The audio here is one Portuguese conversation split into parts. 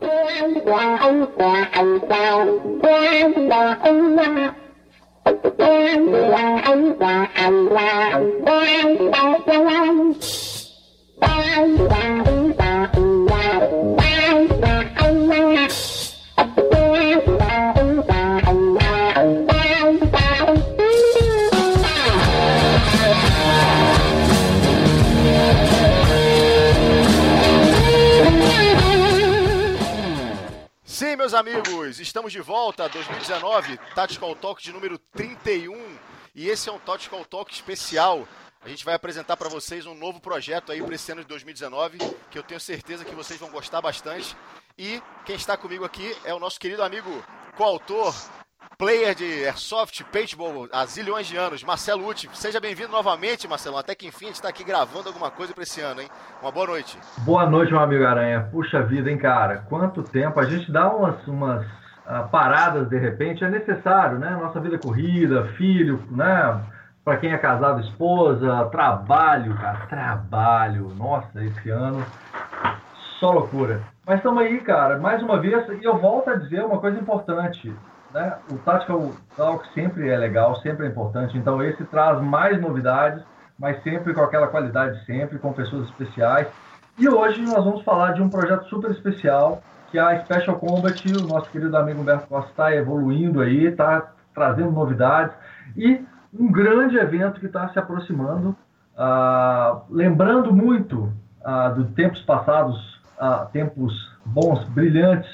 Sim, meus amigos, estamos de volta 2019, Tactical Talk de número 31. E esse é um Tactical Talk especial. A gente vai apresentar para vocês um novo projeto aí para esse ano de 2019, que eu tenho certeza que vocês vão gostar bastante. E quem está comigo aqui é o nosso querido amigo coautor, player de Airsoft, Paintball há zilhões de anos, Marcelo Uti. Seja bem-vindo novamente, Marcelo. Até que enfim a gente está aqui gravando alguma coisa para esse ano, hein? Uma boa noite. Boa noite, meu amigo Aranha. Puxa vida, hein, cara? Quanto tempo. A gente dá umas, umas uh, paradas de repente, é necessário, né? Nossa vida é corrida, filho, né? Para quem é casado, esposa, trabalho, cara, trabalho. Nossa, esse ano só loucura. Mas estamos aí, cara, mais uma vez, e eu volto a dizer uma coisa importante né? O Tactical Talk sempre é legal, sempre é importante. Então esse traz mais novidades, mas sempre com aquela qualidade, sempre com pessoas especiais. E hoje nós vamos falar de um projeto super especial, que é a Special Combat. O nosso querido amigo Humberto Costa está evoluindo aí, está trazendo novidades. E um grande evento que está se aproximando, uh, lembrando muito uh, dos tempos passados, uh, tempos bons, brilhantes,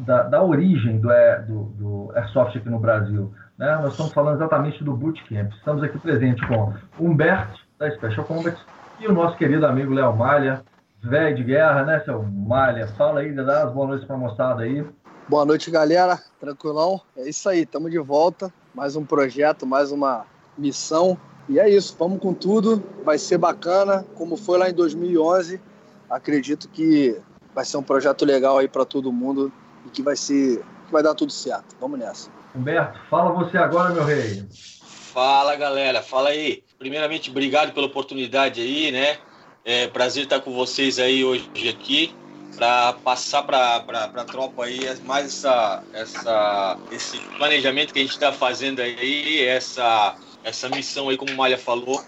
da, da, origem do, é, do, do, Airsoft aqui no Brasil. Né? Nós estamos falando exatamente do Bootcamp. Estamos aqui presente com Humberto, da Special Combat, e o nosso querido amigo Léo Malha, velho de guerra, né, seu Malha? Fala aí, dá as boas noites para a moçada aí. Boa noite, galera. Tranquilão? É isso aí, estamos de volta. Mais um projeto, mais uma missão. E é isso, vamos com tudo. Vai ser bacana, como foi lá em 2011. Acredito que vai ser um projeto legal aí para todo mundo e que vai ser que vai dar tudo certo. Vamos nessa. Humberto, fala você agora, meu rei. Fala, galera. Fala aí. Primeiramente, obrigado pela oportunidade aí, né? É prazer estar com vocês aí hoje aqui para passar para a tropa aí mais essa, essa, esse planejamento que a gente está fazendo aí, essa, essa missão aí, como o Malha falou,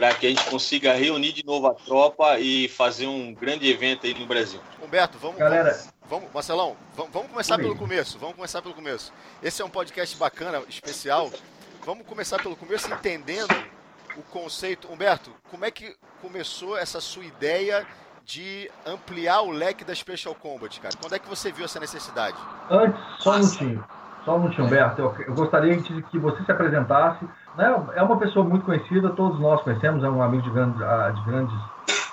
para que a gente consiga reunir de novo a tropa e fazer um grande evento aí no Brasil. Humberto, vamos. Galera. Vamos, vamos Marcelão, vamos, vamos começar pelo começo. Vamos começar pelo começo. Esse é um podcast bacana, especial. Vamos começar pelo começo entendendo o conceito. Humberto, como é que começou essa sua ideia de ampliar o leque da Special Combat, cara? Quando é que você viu essa necessidade? Antes, só um minutinho. Só um minutinho, Humberto. Eu, gostaria que você se apresentasse né? É uma pessoa muito conhecida, todos nós conhecemos, é um amigo de grandes, ah, de grandes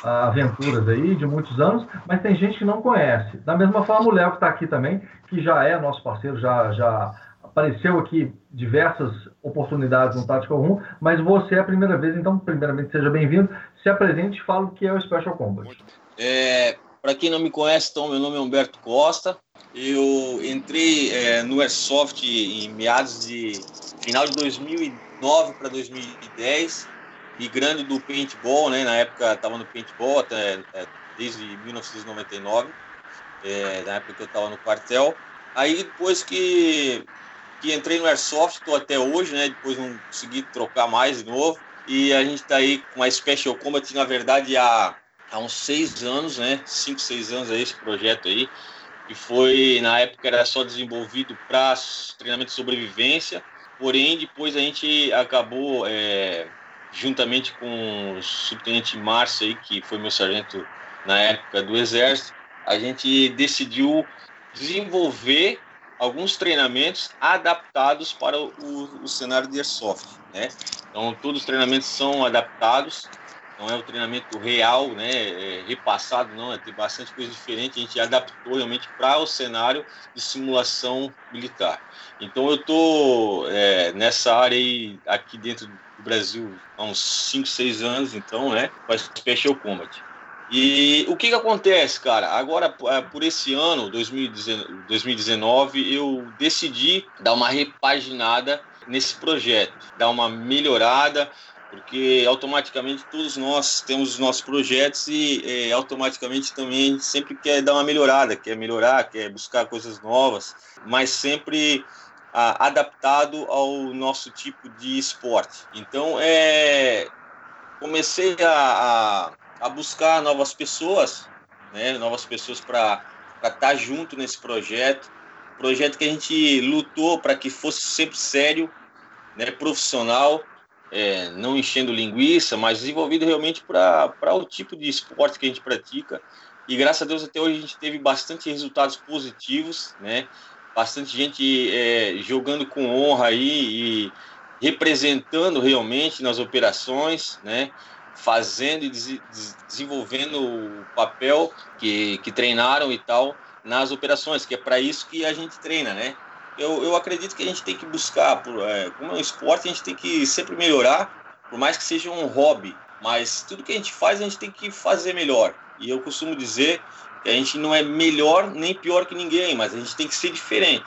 ah, aventuras aí, de muitos anos, mas tem gente que não conhece. Da mesma forma, o Léo que está aqui também, que já é nosso parceiro, já, já apareceu aqui diversas oportunidades no Tactical Room, mas você é a primeira vez, então, primeiramente, seja bem-vindo. Se apresente e fale o que é o Special Combat. É, Para quem não me conhece, então, meu nome é Humberto Costa. Eu entrei é, no Airsoft em meados de final de 2010 2009 para 2010, migrando do paintball, né? Na época estava no paintball até, é, desde 1999, é, na época que eu estava no quartel. Aí depois que, que entrei no Airsoft, estou até hoje, né? Depois não consegui trocar mais de novo. E a gente está aí com a Special Combat, na verdade, há, há uns seis anos, né? Cinco, seis anos aí esse projeto aí. E foi, na época, era só desenvolvido para treinamento de sobrevivência Porém, depois a gente acabou, é, juntamente com o subtenente Márcio, aí, que foi meu sargento na época do Exército, a gente decidiu desenvolver alguns treinamentos adaptados para o, o cenário de airsoft, né? Então, todos os treinamentos são adaptados, não é o treinamento real, né, é repassado, não, é, tem bastante coisa diferente, a gente adaptou realmente para o cenário de simulação militar. Então eu estou é, nessa área aí, aqui dentro do Brasil há uns 5, 6 anos, então, né, com Special Combat. E o que que acontece, cara? Agora, é, por esse ano, 2019, eu decidi dar uma repaginada nesse projeto, dar uma melhorada, porque automaticamente todos nós temos os nossos projetos e é, automaticamente também sempre quer dar uma melhorada, quer melhorar, quer buscar coisas novas, mas sempre a, adaptado ao nosso tipo de esporte. Então, é, comecei a, a, a buscar novas pessoas, né, novas pessoas para estar tá junto nesse projeto, projeto que a gente lutou para que fosse sempre sério, né, profissional, é, não enchendo linguiça, mas desenvolvido realmente para o tipo de esporte que a gente pratica. E graças a Deus até hoje a gente teve bastante resultados positivos, né? Bastante gente é, jogando com honra aí e representando realmente nas operações, né? Fazendo e des desenvolvendo o papel que, que treinaram e tal nas operações, que é para isso que a gente treina, né? Eu, eu acredito que a gente tem que buscar, por, é, como é um esporte, a gente tem que sempre melhorar, por mais que seja um hobby. Mas tudo que a gente faz, a gente tem que fazer melhor. E eu costumo dizer que a gente não é melhor nem pior que ninguém, mas a gente tem que ser diferente.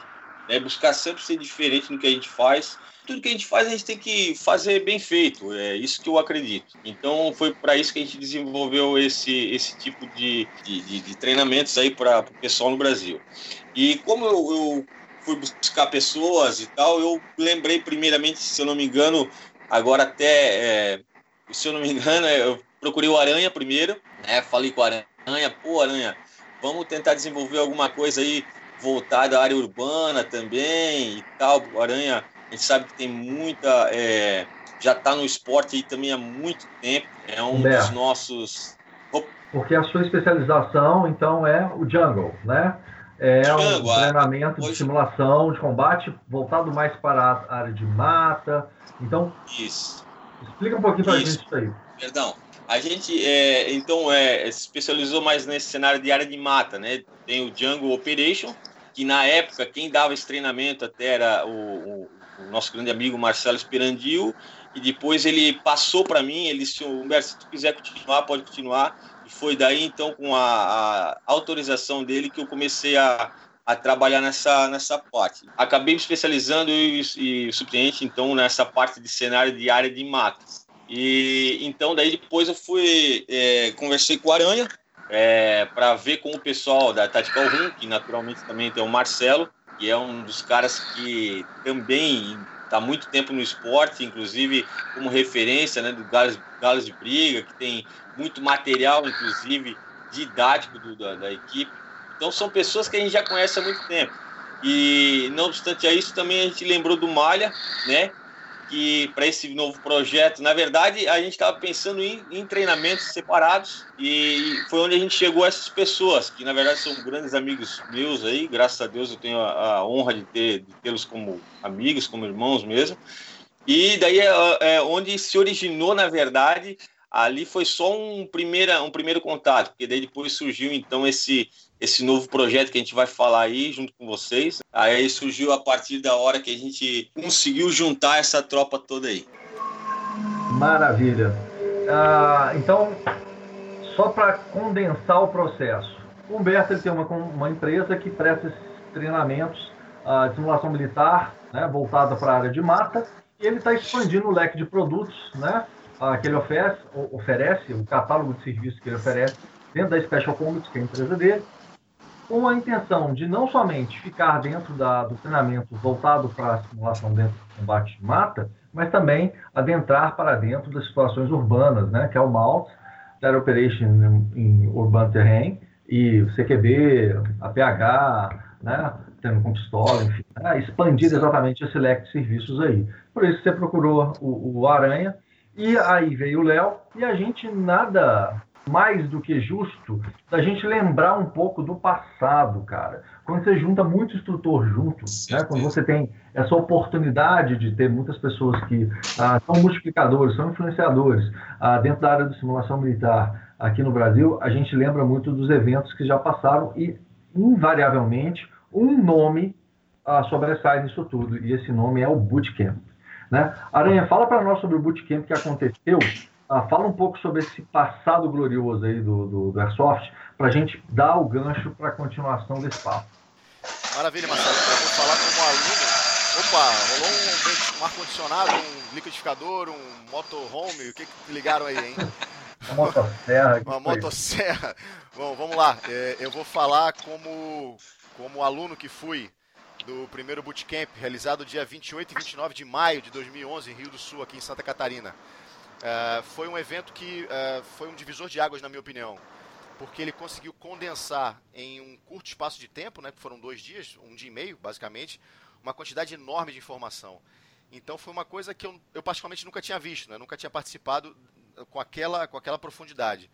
Né? Buscar sempre ser diferente no que a gente faz. Tudo que a gente faz, a gente tem que fazer bem feito. É isso que eu acredito. Então, foi para isso que a gente desenvolveu esse, esse tipo de, de, de, de treinamentos aí para o pessoal no Brasil. E como eu, eu fui buscar pessoas e tal, eu lembrei primeiramente, se eu não me engano, agora até, é, se eu não me engano, é, eu procurei o Aranha primeiro, né? Falei com o Aranha, pô, Aranha, vamos tentar desenvolver alguma coisa aí voltada à área urbana também e tal. O Aranha, a gente sabe que tem muita. É, já está no esporte aí também há muito tempo. É um dos nossos. Porque a sua especialização, então, é o jungle, né? É um treinamento de simulação de combate voltado mais para a área de mata. Então, isso. explica um pouquinho para a gente isso aí. Perdão. A gente, é, então, é, se especializou mais nesse cenário de área de mata, né? Tem o Jungle Operation, que na época quem dava esse treinamento até era o, o, o nosso grande amigo Marcelo Esperandil, e depois ele passou para mim, ele disse, Humberto, se tu quiser continuar, pode continuar foi daí, então, com a, a autorização dele, que eu comecei a, a trabalhar nessa, nessa parte. Acabei me especializando e, e suplente, então, nessa parte de cenário de área de matas. E então, daí depois eu fui, é, conversei com o Aranha, é, para ver com o pessoal da Tactical Room, que naturalmente também tem o Marcelo, que é um dos caras que também está muito tempo no esporte, inclusive como referência né, do Galos, Galos de Briga, que tem muito material, inclusive didático do, da, da, equipe. Então são pessoas que a gente já conhece há muito tempo. E não obstante a isso, também a gente lembrou do Malha, né? Que para esse novo projeto, na verdade, a gente estava pensando em, em, treinamentos separados e foi onde a gente chegou a essas pessoas, que na verdade são grandes amigos meus aí, graças a Deus eu tenho a, a honra de ter de tê-los como amigos, como irmãos mesmo. E daí é, é onde se originou, na verdade, ali foi só um, primeira, um primeiro contato, porque daí depois surgiu então esse, esse novo projeto que a gente vai falar aí junto com vocês. Aí surgiu a partir da hora que a gente conseguiu juntar essa tropa toda aí. Maravilha. Ah, então, só para condensar o processo, o Humberto ele tem uma, uma empresa que presta esses treinamentos ah, de simulação militar, né, voltada para a área de mata, e ele está expandindo o leque de produtos, né, ah, que ele oferece, oferece, o catálogo de serviços que ele oferece dentro da Special Combats, que é a empresa dele, com a intenção de não somente ficar dentro da, do treinamento voltado para a simulação dentro do combate de mata, mas também adentrar para dentro das situações urbanas, né, que é o MALT, Air Operation em Urban Terrain, e o CQB, APH, né, tendo com pistola, enfim, né, expandir exatamente esse leque de serviços aí. Por isso você procurou o, o Aranha, e aí veio o Léo, e a gente nada mais do que justo da gente lembrar um pouco do passado, cara. Quando você junta muito instrutor junto, né? quando você tem essa oportunidade de ter muitas pessoas que ah, são multiplicadores, são influenciadores ah, dentro da área de simulação militar aqui no Brasil, a gente lembra muito dos eventos que já passaram e, invariavelmente, um nome ah, sobressai nisso tudo, e esse nome é o Bootcamp. Né? Aranha, fala para nós sobre o bootcamp que aconteceu. Ah, fala um pouco sobre esse passado glorioso aí do, do, do Airsoft, para a gente dar o gancho para a continuação desse papo. Maravilha, Marcelo. Eu vou falar como aluno Opa, rolou um, um ar-condicionado, um liquidificador, um motorhome, o que, que ligaram aí, hein? Uma motosserra. Uma motosserra. Bom, vamos lá. É, eu vou falar como, como aluno que fui do primeiro bootcamp, realizado dia 28 e 29 de maio de 2011 em Rio do Sul, aqui em Santa Catarina. Uh, foi um evento que uh, foi um divisor de águas, na minha opinião, porque ele conseguiu condensar em um curto espaço de tempo, né, que foram dois dias, um dia e meio, basicamente, uma quantidade enorme de informação. Então foi uma coisa que eu, eu particularmente nunca tinha visto, né, nunca tinha participado com aquela, com aquela profundidade.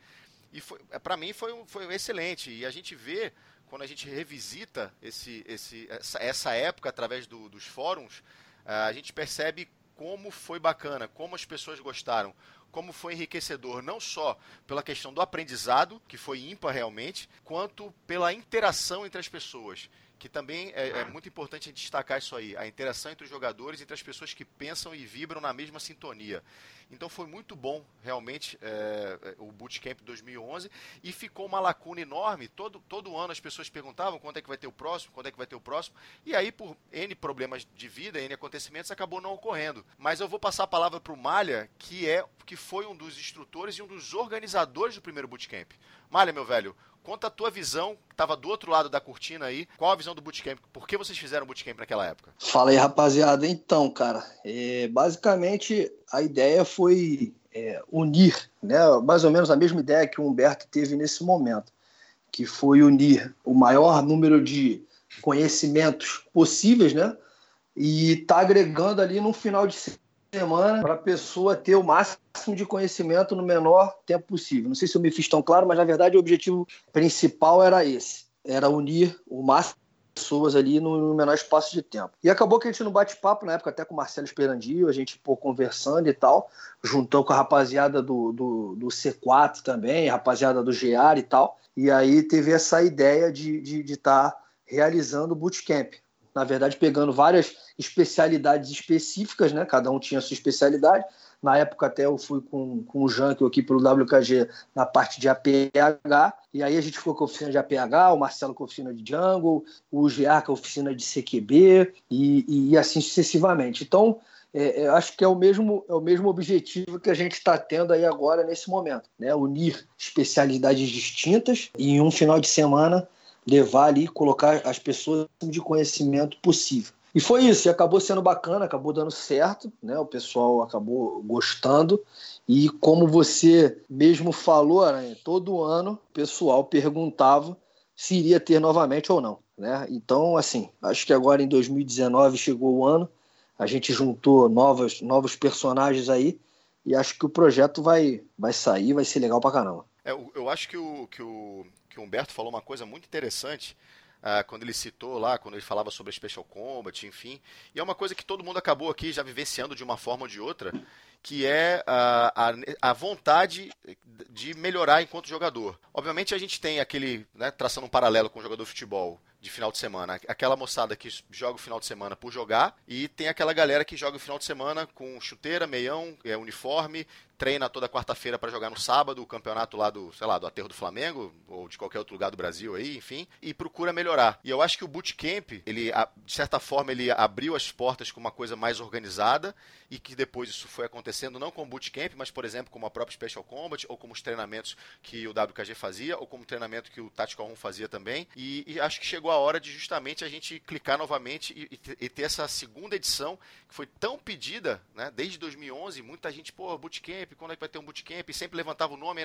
E para mim foi, foi excelente. E a gente vê quando a gente revisita esse, esse, essa, essa época através do, dos fóruns, a gente percebe como foi bacana, como as pessoas gostaram, como foi enriquecedor, não só pela questão do aprendizado, que foi ímpar realmente, quanto pela interação entre as pessoas que também é, é, muito importante destacar isso aí, a interação entre os jogadores, entre as pessoas que pensam e vibram na mesma sintonia. Então foi muito bom, realmente, é, é o Bootcamp 2011 e ficou uma lacuna enorme. Todo, todo ano as pessoas perguntavam quando é que vai ter o próximo, quando é que vai ter o próximo. E aí, por N problemas de vida, N acontecimentos, acabou não ocorrendo. Mas eu vou passar a palavra para o Malha, que, é, que foi um dos instrutores e um dos organizadores do primeiro Bootcamp. Malha, meu velho, Conta a tua visão, que estava do outro lado da cortina aí. Qual a visão do bootcamp? Por que vocês fizeram bootcamp naquela época? Fala aí, rapaziada. Então, cara, é, basicamente a ideia foi é, unir, né, mais ou menos a mesma ideia que o Humberto teve nesse momento, que foi unir o maior número de conhecimentos possíveis, né, e tá agregando ali no final de semana para a pessoa ter o máximo de conhecimento no menor tempo possível. Não sei se eu me fiz tão claro, mas na verdade o objetivo principal era esse: era unir o máximo de pessoas ali no, menor espaço de tempo. E acabou que a gente no bate-papo, na época até com o Marcelo Esperandio, a gente pô, conversando e tal, juntou com a rapaziada do, do, do C4 também, rapaziada do GEAR e tal, e aí teve essa ideia de estar de, de tá realizando o bootcamp na verdade, pegando várias especialidades específicas, né? Cada um tinha a sua especialidade. Na época até eu fui com, com o Jank aqui pelo WKG na parte de APH, e aí a gente ficou com a oficina de APH, o Marcelo com a oficina de Jungle, o GA com a oficina de CQB, e, e assim sucessivamente. Então, é, é, acho que é o mesmo é o mesmo objetivo que a gente está tendo aí agora nesse momento, né? Unir especialidades distintas e em um final de semana levar ali, colocar as pessoas de conhecimento possível. E foi isso, e acabou sendo bacana, acabou dando certo, né? O pessoal acabou gostando. E como você mesmo falou, Aranha, todo ano o pessoal perguntava se iria ter novamente ou não. Né? Então, assim, acho que agora em 2019 chegou o ano, a gente juntou novos, novos personagens aí e acho que o projeto vai, vai sair, vai ser legal pra caramba. É, eu acho que o, que o que o Humberto falou uma coisa muito interessante uh, quando ele citou lá, quando ele falava sobre a Special Combat, enfim. E é uma coisa que todo mundo acabou aqui já vivenciando de uma forma ou de outra, que é uh, a, a vontade de melhorar enquanto jogador. Obviamente a gente tem aquele, né, traçando um paralelo com o jogador de futebol, de final de semana. Aquela moçada que joga o final de semana por jogar e tem aquela galera que joga o final de semana com chuteira, meião, é, uniforme, treina toda quarta-feira para jogar no sábado o campeonato lá do, sei lá, do Aterro do Flamengo ou de qualquer outro lugar do Brasil aí, enfim, e procura melhorar. E eu acho que o bootcamp, ele de certa forma ele abriu as portas com uma coisa mais organizada e que depois isso foi acontecendo não com o bootcamp, mas por exemplo, como a própria Special Combat ou como os treinamentos que o WKG fazia ou como o treinamento que o Tactical 1 fazia também. E, e acho que chegou a hora de justamente a gente clicar novamente e, e, ter essa segunda edição que foi tão pedida, né, desde 2011, muita gente, pô, bootcamp quando é que vai ter um bootcamp? Sempre levantava o nome,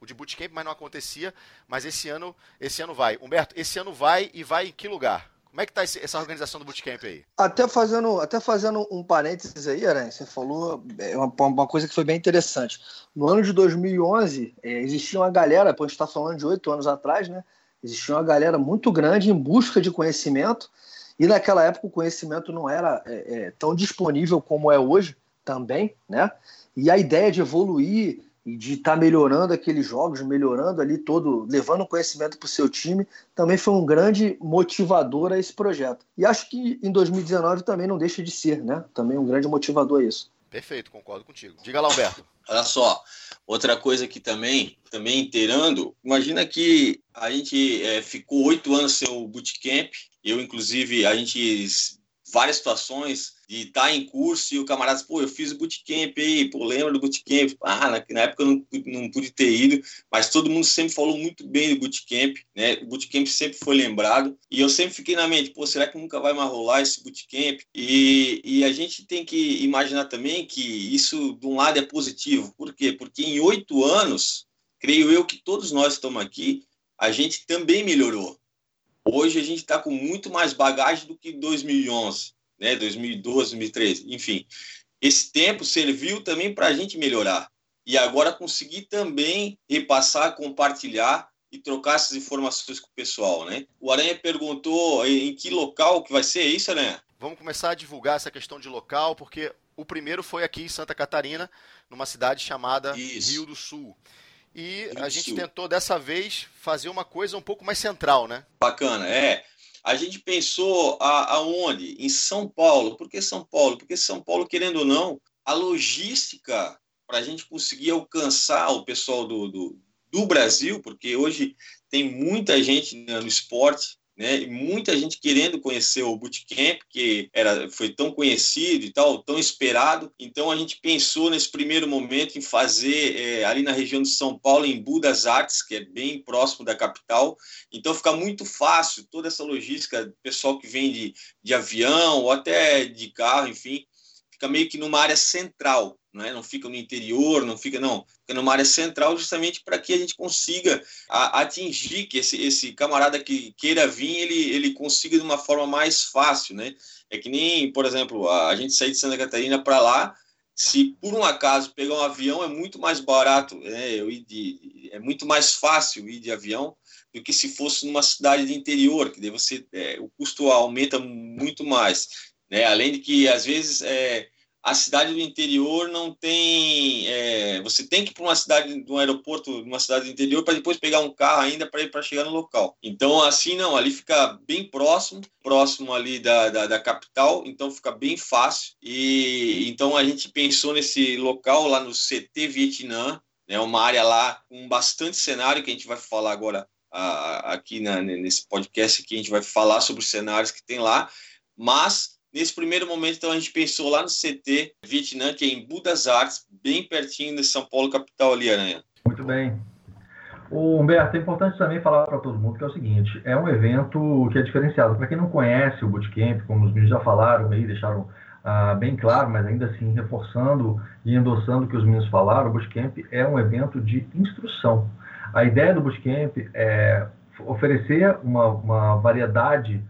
o de bootcamp, mas não acontecia. Mas esse ano, esse ano vai. Humberto, esse ano vai e vai em que lugar? Como é que está essa organização do bootcamp aí? Até fazendo, até fazendo um parênteses aí, Aranha, você falou é uma, uma, coisa que foi bem interessante. No ano de 2011, é, existia uma galera, a gente está falando de oito anos atrás, né? Existia uma galera muito grande em busca de conhecimento, e naquela época o conhecimento não era é, é, tão disponível como é hoje também, né? E a ideia de evoluir e de estar tá melhorando aqueles jogos, melhorando ali todo, levando conhecimento para o seu time, também foi um grande motivador a esse projeto. E acho que em 2019 também não deixa de ser, né? Também um grande motivador a isso. Perfeito, concordo contigo. Diga lá, Alberto. Olha só, outra coisa que também, também inteirando, imagina que a gente é, ficou oito anos sem o bootcamp, eu inclusive, a gente várias situações de estar tá em curso e o camarada, pô, eu fiz o bootcamp aí, pô, lembra do bootcamp? Ah, na, na época eu não, não pude ter ido, mas todo mundo sempre falou muito bem do bootcamp, né? O bootcamp sempre foi lembrado e eu sempre fiquei na mente, pô, será que nunca vai mais rolar esse bootcamp? E, e a gente tem que imaginar também que isso, de um lado, é positivo. Por quê? Porque em oito anos, creio eu que todos nós estamos aqui, a gente também melhorou. Hoje a gente está com muito mais bagagem do que 2011 né, 2012, 2013, enfim. Esse tempo serviu também para a gente melhorar. E agora conseguir também repassar, compartilhar e trocar essas informações com o pessoal, né? O Aranha perguntou em que local que vai ser isso, Aranha? Vamos começar a divulgar essa questão de local, porque o primeiro foi aqui em Santa Catarina, numa cidade chamada isso. Rio do Sul. E Rio a gente tentou dessa vez fazer uma coisa um pouco mais central, né? Bacana, é. A gente pensou a, aonde? Em São Paulo. Por que São Paulo? Porque São Paulo, querendo ou não, a logística para a gente conseguir alcançar o pessoal do, do, do Brasil, porque hoje tem muita gente no esporte né? E muita gente querendo conhecer o bootcamp, que era, foi tão conhecido e tal, tão esperado. Então a gente pensou nesse primeiro momento em fazer é, ali na região de São Paulo, em Budas Artes, que é bem próximo da capital. Então fica muito fácil toda essa logística, pessoal que vem de, de avião ou até de carro, enfim, fica meio que numa área central né? não fica no interior, não fica, não, fica numa área central justamente para que a gente consiga a, atingir que esse, esse camarada que queira vir, ele, ele consiga de uma forma mais fácil, né? É que nem, por exemplo, a, a gente sair de Santa Catarina para lá, se por um acaso pegar um avião é muito mais barato, né? Eu ir de, é muito mais fácil ir de avião do que se fosse numa cidade de interior, que daí você é, o custo aumenta muito mais, né? Além de que às vezes é, a cidade do interior não tem. É, você tem que ir para uma cidade, de um aeroporto, uma cidade do interior, para depois pegar um carro ainda para ir para chegar no local. Então, assim, não, ali fica bem próximo, próximo ali da, da, da, capital, então fica bem fácil. E então a gente pensou nesse local lá no CT Vietnã, né, uma área lá com bastante cenário que a gente vai falar agora aqui na, nesse podcast que a gente vai falar sobre os cenários que tem lá, mas Nesse primeiro momento, então, a gente pensou lá no CT Vietnã, que é em Budas Artes, bem pertinho de São Paulo, capital ali, Aranha. Muito bem. O Humberto, é importante também falar para todo mundo que é o seguinte: é um evento que é diferenciado. Para quem não conhece o Bootcamp, como os meninos já falaram aí, deixaram ah, bem claro, mas ainda assim reforçando e endossando o que os meninos falaram, o Bootcamp é um evento de instrução. A ideia do Bootcamp é oferecer uma, uma variedade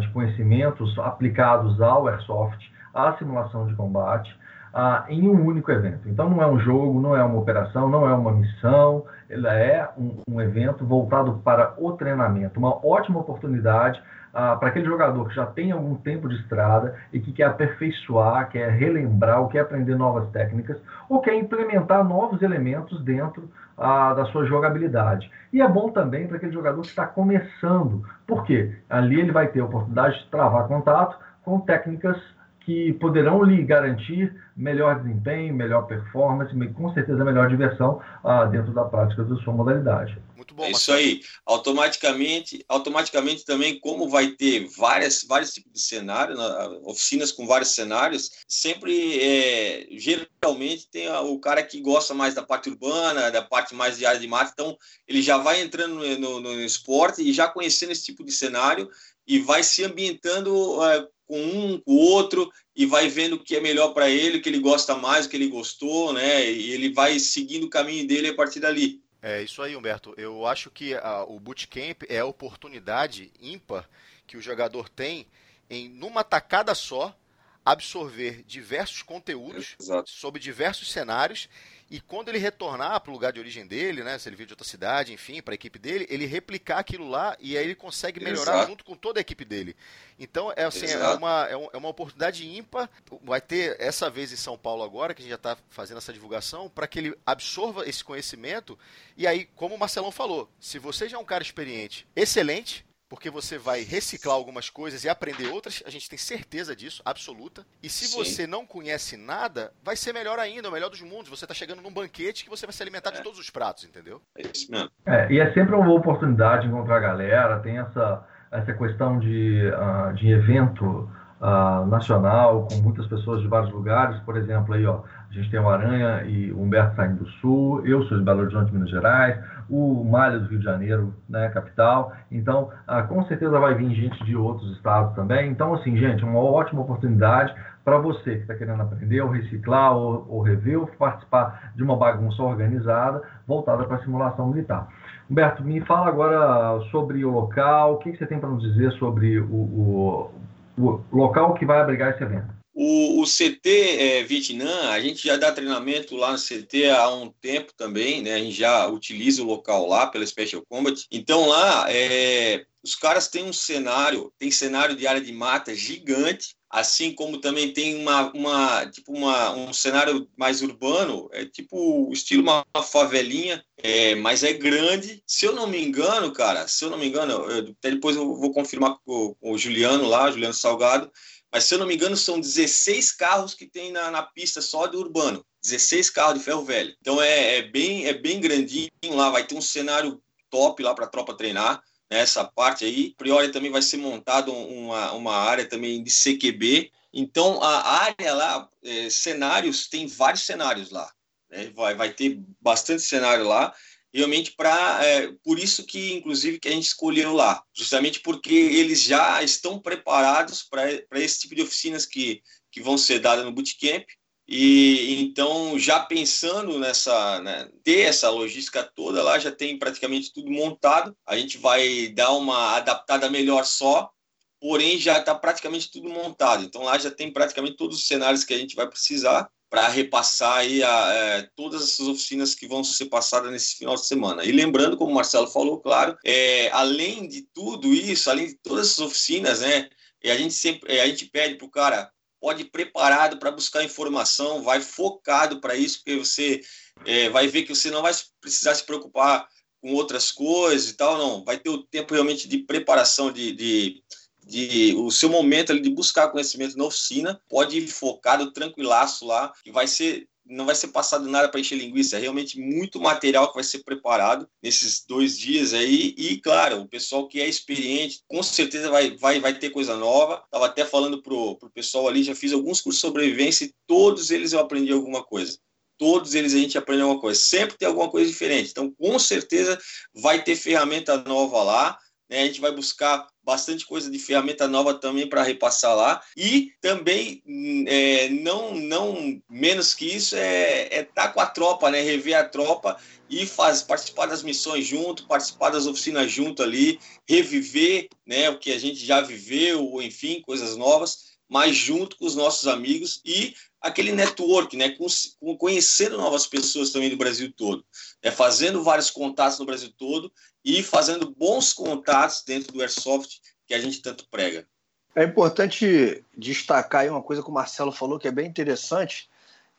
de conhecimentos aplicados ao airsoft, à simulação de combate, ah, em um único evento. Então, não é um jogo, não é uma operação, não é uma missão, ela é um, um evento voltado para o treinamento. Uma ótima oportunidade ah, para aquele jogador que já tem algum tempo de estrada e que quer aperfeiçoar, quer relembrar, ou quer aprender novas técnicas, ou quer implementar novos elementos dentro ah, da sua jogabilidade. E é bom também para aquele jogador que está começando, porque ali ele vai ter a oportunidade de travar contato com técnicas que poderão lhe garantir melhor desempenho, melhor performance, com certeza melhor diversão ah, dentro da prática da sua modalidade. Bom. É isso aí. Automaticamente, automaticamente também, como vai ter várias, vários tipos de cenários, oficinas com vários cenários, sempre, é, geralmente, tem o cara que gosta mais da parte urbana, da parte mais de área de mata, então ele já vai entrando no, no, no esporte e já conhecendo esse tipo de cenário e vai se ambientando é, com um, com o outro e vai vendo o que é melhor para ele, o que ele gosta mais, o que ele gostou, né? E ele vai seguindo o caminho dele a partir dali. É isso aí, Humberto. Eu acho que a, o bootcamp é a oportunidade ímpar que o jogador tem em, numa tacada só, absorver diversos conteúdos Exato. sobre diversos cenários e quando ele retornar para o lugar de origem dele, né, se ele veio de outra cidade, enfim, para a equipe dele, ele replicar aquilo lá e aí ele consegue melhorar Exato. junto com toda a equipe dele. Então, é assim, é uma, é, é, uma oportunidade ímpar. Vai ter essa vez em São Paulo agora, que a gente já está fazendo essa divulgação, para que ele absorva esse conhecimento. E aí, como o Marcelão falou, se você já é um cara experiente, excelente, porque você vai reciclar algumas coisas e aprender outras, a gente tem certeza disso, absoluta. E se Sim. você não conhece nada, vai ser melhor ainda, o melhor dos mundos. Você está chegando num banquete que você vai se alimentar é. de todos os pratos, entendeu? É isso mesmo. É, e é sempre uma boa oportunidade de encontrar a galera, tem essa, essa questão de, uh, de evento uh, nacional, com muitas pessoas de vários lugares. Por exemplo, aí, ó, a gente tem o Aranha e o Humberto saindo do Sul, eu sou de Belo Horizonte, Minas Gerais, o Malha do Rio de Janeiro, né, capital. Então, uh, com certeza vai vir gente de outros estados também. Então, assim, gente, uma ótima oportunidade para você que está querendo aprender ou reciclar ou, ou rever ou participar de uma bagunça organizada voltada para a simulação militar. Humberto, me fala agora sobre o local, o que, que você tem para nos dizer sobre o, o, o, local que vai abrigar esse evento? O, o CT é, Vietnã, a gente já dá treinamento lá no CT há um tempo também, né? A gente já utiliza o local lá pela Special Combat. Então lá, é, os caras têm um cenário, tem cenário de área de mata gigante, assim como também tem uma, uma tipo uma, um cenário mais urbano, é tipo estilo uma, uma favelinha, é, mas é grande. Se eu não me engano, cara, se eu não me engano, eu, até depois eu vou confirmar com, com o Juliano lá, Juliano Salgado, mas se eu não me engano, são 16 carros que tem na, na pista só do urbano. 16 carros de ferro velho. Então é, é, bem, é bem grandinho lá, vai ter um cenário top lá para a tropa treinar nessa parte aí. A priori também vai ser montado uma, uma área também de CQB. Então, a área lá, é, cenários, tem vários cenários lá. Né? Vai, vai ter bastante cenário lá. Realmente, para é, por isso que, inclusive, que a gente escolheu lá. Justamente porque eles já estão preparados para esse tipo de oficinas que, que vão ser dadas no Bootcamp. E então, já pensando nessa, né, ter essa logística toda lá, já tem praticamente tudo montado. A gente vai dar uma adaptada melhor só, porém já está praticamente tudo montado. Então lá já tem praticamente todos os cenários que a gente vai precisar para repassar aí a, é, todas essas oficinas que vão ser passadas nesse final de semana. E lembrando, como o Marcelo falou, claro, é, além de tudo isso, além de todas essas oficinas, né, a gente sempre a gente pede para o cara pode ir preparado para buscar informação, vai focado para isso, porque você é, vai ver que você não vai precisar se preocupar com outras coisas e tal, não. Vai ter o tempo realmente de preparação, de, de, de o seu momento ali de buscar conhecimento na oficina, pode ir focado, tranquilaço lá, que vai ser não vai ser passado nada para encher linguiça, é realmente muito material que vai ser preparado nesses dois dias aí. E, claro, o pessoal que é experiente, com certeza vai, vai, vai ter coisa nova. Estava até falando pro, pro pessoal ali, já fiz alguns cursos de sobrevivência e todos eles eu aprendi alguma coisa. Todos eles a gente aprende alguma coisa. Sempre tem alguma coisa diferente. Então, com certeza, vai ter ferramenta nova lá. Né? A gente vai buscar bastante coisa de ferramenta nova também para repassar lá. E também, é, não, não menos que isso, é estar é tá com a tropa, né? rever a tropa e faz, participar das missões junto, participar das oficinas junto ali, reviver né, o que a gente já viveu, enfim, coisas novas, mas junto com os nossos amigos e aquele network, né, com, com, conhecendo novas pessoas também do Brasil todo, né, fazendo vários contatos no Brasil todo e fazendo bons contatos dentro do Airsoft que a gente tanto prega. É importante destacar aí uma coisa que o Marcelo falou que é bem interessante,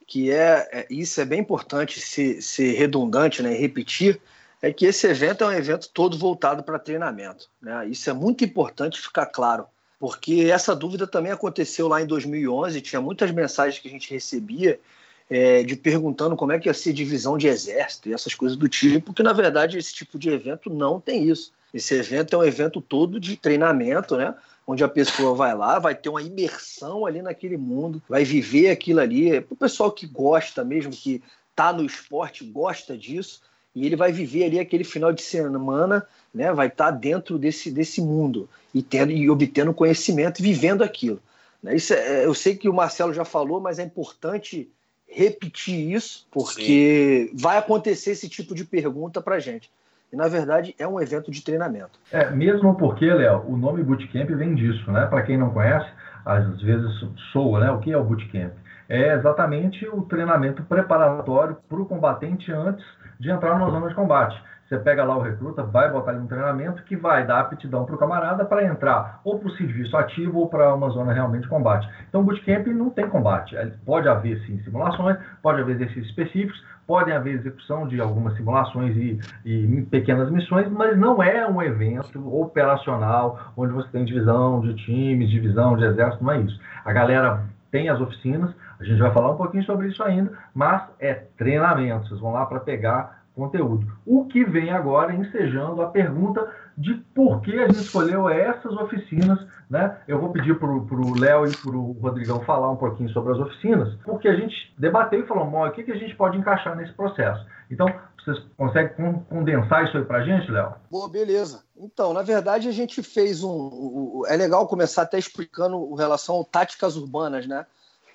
que é, é isso é bem importante ser, redundante, né, repetir, é que esse evento é um evento todo voltado para treinamento. Né? Isso é muito importante ficar claro, porque essa dúvida também aconteceu lá em 2011, tinha muitas mensagens que a gente recebia é, de perguntando como é que ia ser divisão de exército e essas coisas do tipo, que na verdade esse tipo de evento não tem isso. Esse evento é um evento todo de treinamento, né? Onde a pessoa vai lá, vai ter uma imersão ali naquele mundo, vai viver aquilo ali. É o pessoal que gosta mesmo, que tá no esporte, gosta disso, e ele vai viver ali aquele final de semana, né? Vai estar tá dentro desse, desse mundo e, tendo, e obtendo conhecimento e vivendo aquilo. Né? Isso é, eu sei que o Marcelo já falou, mas é importante repetir isso, porque Sim. vai acontecer esse tipo de pergunta para gente. E, na verdade, é um evento de treinamento. É, mesmo porque, Léo, o nome Bootcamp vem disso, né? Para quem não conhece, às vezes soa, né? O que é o Bootcamp? É exatamente o treinamento preparatório para o combatente antes de entrar numa zona de combate. Você pega lá o recruta, vai botar ele no treinamento que vai dar aptidão para o camarada para entrar ou para o serviço ativo ou para uma zona realmente de combate. Então, bootcamp não tem combate. Pode haver, sim, simulações, pode haver exercícios específicos, podem haver execução de algumas simulações e, e pequenas missões, mas não é um evento operacional onde você tem divisão de times, divisão de exército, não é isso. A galera tem as oficinas, a gente vai falar um pouquinho sobre isso ainda, mas é treinamento. Vocês vão lá para pegar conteúdo. O que vem agora ensejando a pergunta de por que a gente escolheu essas oficinas. Né? Eu vou pedir para o Léo e para o Rodrigão falar um pouquinho sobre as oficinas, porque a gente debateu e falou, o que, que a gente pode encaixar nesse processo. Então, vocês conseguem condensar isso aí para a gente, Léo? Boa, beleza. Então, na verdade, a gente fez um. É legal começar até explicando relação a táticas urbanas, né?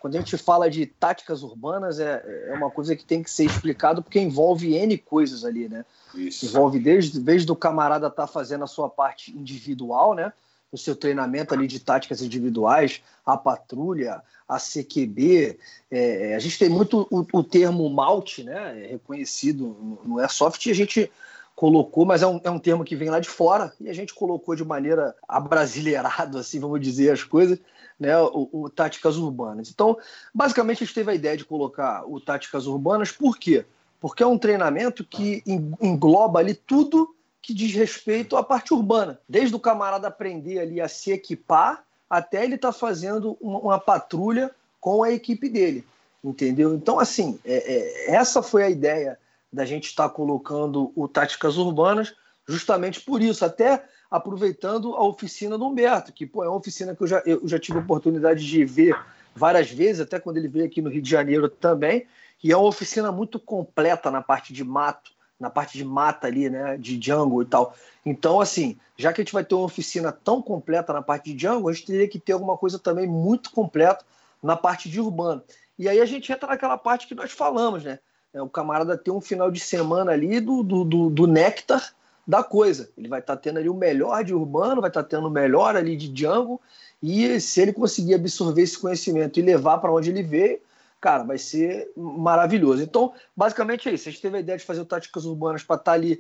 Quando a gente fala de táticas urbanas, é, é uma coisa que tem que ser explicado porque envolve N coisas ali, né? Isso. Envolve desde, desde o camarada estar tá fazendo a sua parte individual, né? O seu treinamento ali de táticas individuais, a patrulha, a CQB. É, a gente tem muito o, o termo malte, né? É reconhecido no Airsoft, e a gente colocou, mas é um, é um termo que vem lá de fora, e a gente colocou de maneira abrasileirada, assim, vamos dizer as coisas, né, o, o, Táticas Urbanas. Então, basicamente, a gente teve a ideia de colocar o Táticas Urbanas, por quê? Porque é um treinamento que engloba ali tudo que diz respeito à parte urbana. Desde o camarada aprender ali a se equipar, até ele estar tá fazendo uma, uma, patrulha com a equipe dele, entendeu? Então, assim, é, é, essa foi a ideia da gente estar tá colocando o Táticas Urbanas, justamente por isso, até aproveitando a oficina do Humberto, que pô, é uma oficina que eu já, eu já tive oportunidade de ver várias vezes, até quando ele veio aqui no Rio de Janeiro também, e é uma oficina muito completa na parte de mato, na parte de mata ali, né, de jungle e tal. Então, assim, já que a gente vai ter uma oficina tão completa na parte de jungle, a gente teria que ter alguma coisa também muito completa na parte de urbano. E aí a gente entra naquela parte que nós falamos, né? É, o camarada ter um final de semana ali do, do, do, do néctar da coisa. Ele vai estar tá tendo ali o melhor de urbano, vai estar tá tendo o melhor ali de Django, e se ele conseguir absorver esse conhecimento e levar para onde ele veio, cara, vai ser maravilhoso. Então, basicamente é isso. A gente teve a ideia de fazer o Táticas Urbanas para estar tá ali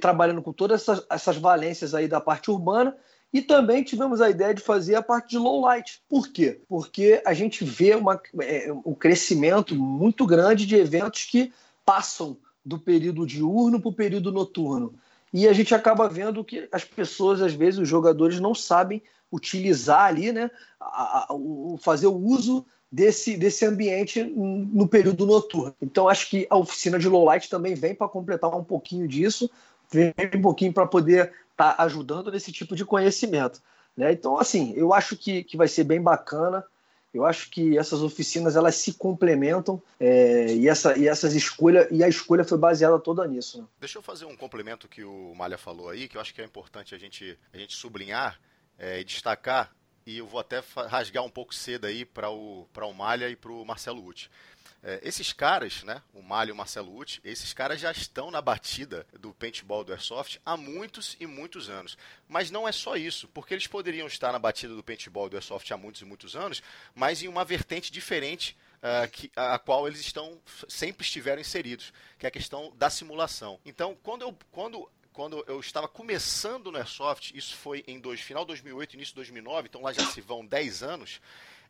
trabalhando com todas essas, essas valências aí da parte urbana, e também tivemos a ideia de fazer a parte de low light. Por quê? Porque a gente vê uma, é, um crescimento muito grande de eventos que passam do período diurno para o período noturno. E a gente acaba vendo que as pessoas, às vezes, os jogadores não sabem utilizar ali, né, a, a, o, fazer o uso desse, desse ambiente no período noturno. Então, acho que a oficina de low light também vem para completar um pouquinho disso, vem um pouquinho para poder estar tá ajudando nesse tipo de conhecimento. Né? Então, assim, eu acho que, que vai ser bem bacana. Eu acho que essas oficinas elas se complementam é, e, essa, e essas escolhas e a escolha foi baseada toda nisso. Né? Deixa eu fazer um complemento que o Malha falou aí, que eu acho que é importante a gente, a gente sublinhar é, e destacar. E eu vou até rasgar um pouco cedo aí para o, o Malha e para o Marcelo Uti. É, esses caras, né, o Malho e o Marcelo Uti, esses caras já estão na batida do paintball do Airsoft há muitos e muitos anos. Mas não é só isso, porque eles poderiam estar na batida do paintball do Airsoft há muitos e muitos anos, mas em uma vertente diferente Uh, que, a, a, qual eles estão sempre estiveram inseridos, que é a questão da simulação. Então, quando eu, quando, quando eu estava começando no Airsoft, isso foi em dois, final de 2008, início de 2009, então lá já se vão 10 anos,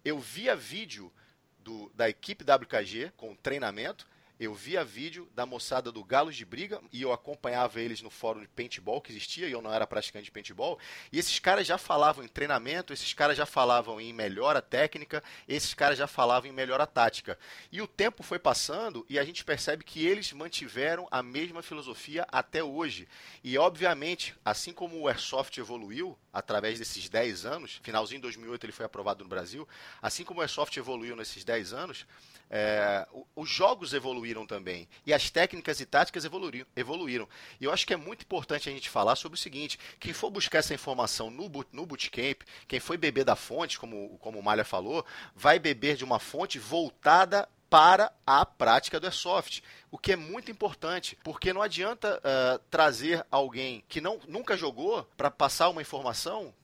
eu via vídeo do, da equipe WKG com treinamento. Eu via vídeo da moçada do Galos de Briga e eu acompanhava eles no fórum de paintball que existia e eu não era praticante de paintball. E esses caras já falavam em treinamento, esses caras já falavam em melhora técnica, esses caras já falavam em melhora tática. E o tempo foi passando e a gente percebe que eles mantiveram a mesma filosofia até hoje. E obviamente, assim como o Airsoft evoluiu, através desses 10 anos, finalzinho de 2008 ele foi aprovado no Brasil, assim como o Airsoft evoluiu nesses 10 anos, é, os jogos evoluíram também e as técnicas e táticas evoluíram, evoluíram. E eu acho que é muito importante a gente falar sobre o seguinte: quem for buscar essa informação no, no bootcamp, quem foi beber da fonte, como, como o Malha falou, vai beber de uma fonte voltada para a prática do airsoft, o que é muito importante, porque não adianta uh, trazer alguém que não, nunca jogou para passar uma informação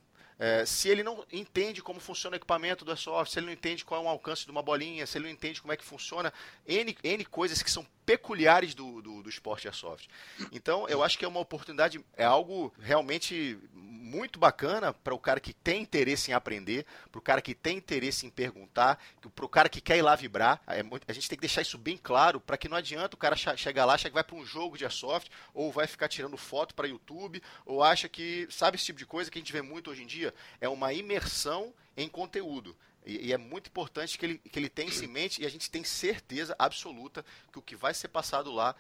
é, se ele não entende como funciona o equipamento do airsoft, se ele não entende qual é o alcance de uma bolinha, se ele não entende como é que funciona, N, N coisas que são peculiares do, do, do esporte airsoft. Então, eu acho que é uma oportunidade, é algo realmente muito bacana para o cara que tem interesse em aprender, para o cara que tem interesse em perguntar, para o cara que quer ir lá vibrar. É, a gente tem que deixar isso bem claro para que não adianta o cara chegar lá, achar que vai para um jogo de airsoft, ou vai ficar tirando foto para YouTube, ou acha que, sabe esse tipo de coisa que a gente vê muito hoje em dia? É uma imersão em conteúdo. E, e, é muito importante que ele, que ele tenha isso em mente e a gente tem certeza absoluta que o que vai ser passado lá